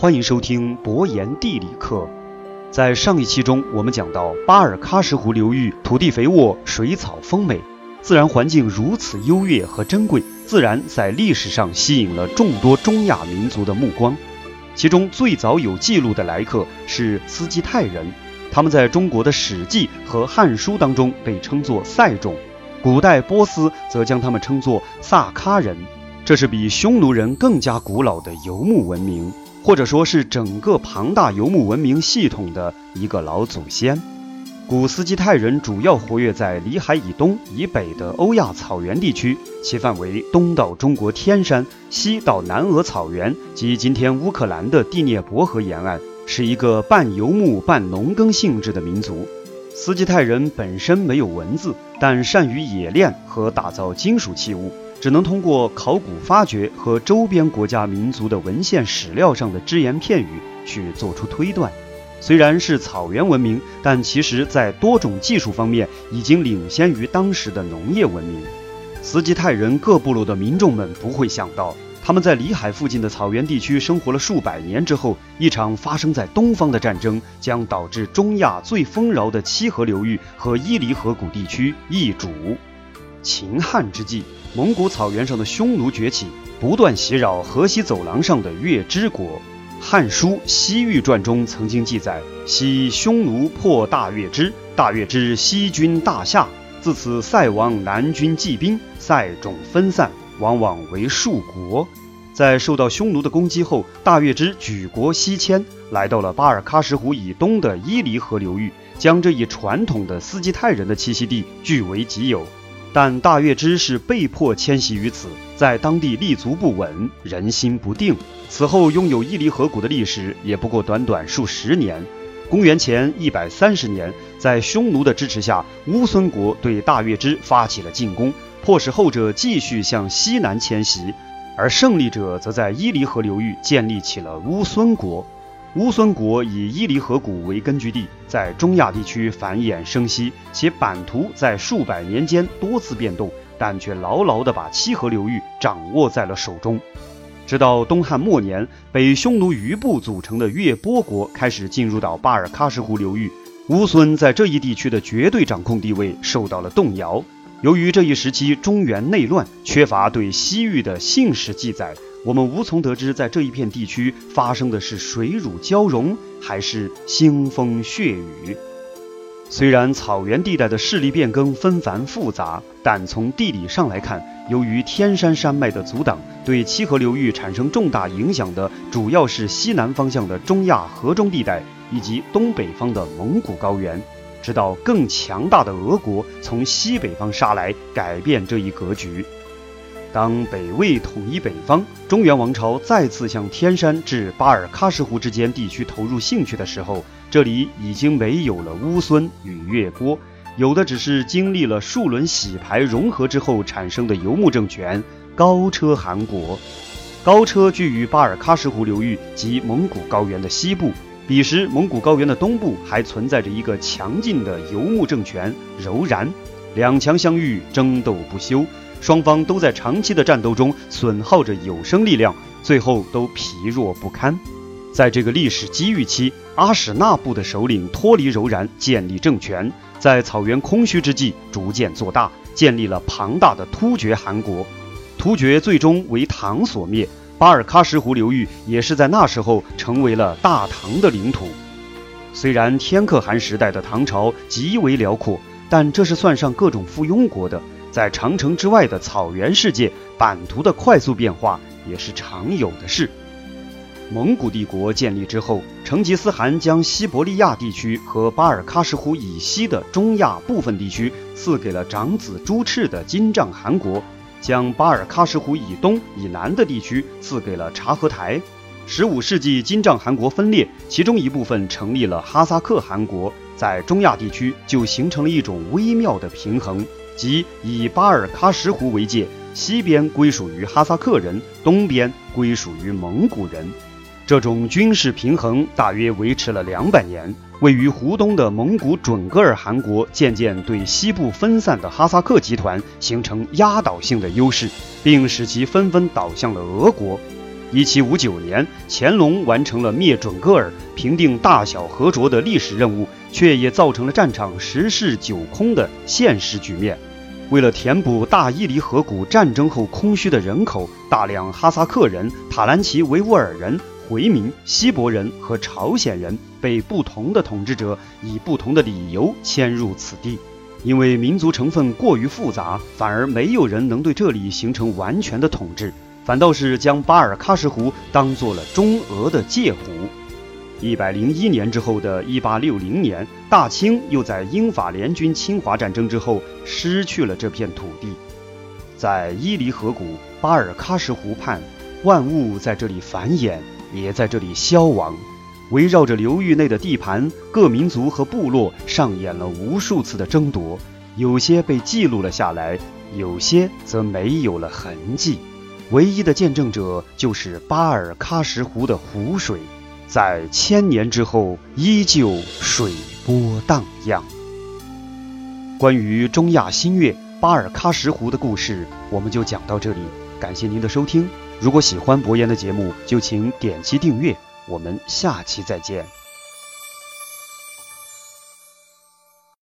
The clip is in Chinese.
欢迎收听博言地理课。在上一期中，我们讲到巴尔喀什湖流域土地肥沃，水草丰美，自然环境如此优越和珍贵，自然在历史上吸引了众多中亚民族的目光。其中最早有记录的来客是斯基泰人，他们在中国的《史记》和《汉书》当中被称作塞种，古代波斯则将他们称作萨喀人。这是比匈奴人更加古老的游牧文明，或者说是整个庞大游牧文明系统的一个老祖先。古斯基泰人主要活跃在里海以东、以北的欧亚草原地区，其范围东到中国天山，西到南俄草原及今天乌克兰的第聂伯河沿岸，是一个半游牧半农耕性质的民族。斯基泰人本身没有文字，但善于冶炼和打造金属器物。只能通过考古发掘和周边国家民族的文献史料上的只言片语去做出推断。虽然是草原文明，但其实在多种技术方面已经领先于当时的农业文明。斯基泰人各部落的民众们不会想到，他们在里海附近的草原地区生活了数百年之后，一场发生在东方的战争将导致中亚最丰饶的七河流域和伊犁河谷地区易主。秦汉之际。蒙古草原上的匈奴崛起，不断袭扰河西走廊上的月支国。《汉书·西域传》中曾经记载：昔匈奴破大月支，大月支西军大夏，自此塞王南军济兵，塞种分散，往往为数国。在受到匈奴的攻击后，大月支举国西迁，来到了巴尔喀什湖以东的伊犁河流域，将这一传统的斯基泰人的栖息地据为己有。但大月支是被迫迁徙于此，在当地立足不稳，人心不定。此后拥有伊犁河谷的历史也不过短短数十年。公元前一百三十年，在匈奴的支持下，乌孙国对大月支发起了进攻，迫使后者继续向西南迁徙，而胜利者则在伊犁河流域建立起了乌孙国。乌孙国以伊犁河谷为根据地，在中亚地区繁衍生息，且版图在数百年间多次变动，但却牢牢地把七河流域掌握在了手中。直到东汉末年，北匈奴余部组成的月波国开始进入到巴尔喀什湖流域，乌孙在这一地区的绝对掌控地位受到了动摇。由于这一时期中原内乱，缺乏对西域的信史记载。我们无从得知，在这一片地区发生的是水乳交融，还是腥风血雨。虽然草原地带的势力变更纷繁复杂，但从地理上来看，由于天山山脉的阻挡，对七河流域产生重大影响的主要是西南方向的中亚河中地带以及东北方的蒙古高原。直到更强大的俄国从西北方杀来，改变这一格局。当北魏统一北方，中原王朝再次向天山至巴尔喀什湖之间地区投入兴趣的时候，这里已经没有了乌孙与月波，有的只是经历了数轮洗牌融合之后产生的游牧政权高车汗国。高车居于巴尔喀什湖流域及蒙古高原的西部，彼时蒙古高原的东部还存在着一个强劲的游牧政权柔然，两强相遇，争斗不休。双方都在长期的战斗中损耗着有生力量，最后都疲弱不堪。在这个历史机遇期，阿史那部的首领脱离柔然，建立政权，在草原空虚之际逐渐做大，建立了庞大的突厥汗国。突厥最终为唐所灭，巴尔喀什湖流域也是在那时候成为了大唐的领土。虽然天可汗时代的唐朝极为辽阔，但这是算上各种附庸国的。在长城之外的草原世界，版图的快速变化也是常有的事。蒙古帝国建立之后，成吉思汗将西伯利亚地区和巴尔喀什湖以西的中亚部分地区赐给了长子朱赤的金帐汗国，将巴尔喀什湖以东以南的地区赐给了察合台。十五世纪，金帐汗国分裂，其中一部分成立了哈萨克汗国，在中亚地区就形成了一种微妙的平衡。即以巴尔喀什湖为界，西边归属于哈萨克人，东边归属于蒙古人。这种军事平衡大约维持了两百年。位于湖东的蒙古准噶尔汗国渐渐对西部分散的哈萨克集团形成压倒性的优势，并使其纷纷倒向了俄国。一七五九年，乾隆完成了灭准噶尔、平定大小和卓的历史任务，却也造成了战场十室九空的现实局面。为了填补大伊犁河谷战争后空虚的人口，大量哈萨克人、塔兰奇维吾尔人、回民、锡伯人和朝鲜人被不同的统治者以不同的理由迁入此地。因为民族成分过于复杂，反而没有人能对这里形成完全的统治。反倒是将巴尔喀什湖当做了中俄的界湖。一百零一年之后的一八六零年，大清又在英法联军侵华战争之后失去了这片土地。在伊犁河谷、巴尔喀什湖畔，万物在这里繁衍，也在这里消亡。围绕着流域内的地盘，各民族和部落上演了无数次的争夺，有些被记录了下来，有些则没有了痕迹。唯一的见证者就是巴尔喀什湖的湖水，在千年之后依旧水波荡漾。关于中亚新月巴尔喀什湖的故事，我们就讲到这里。感谢您的收听。如果喜欢博言的节目，就请点击订阅。我们下期再见。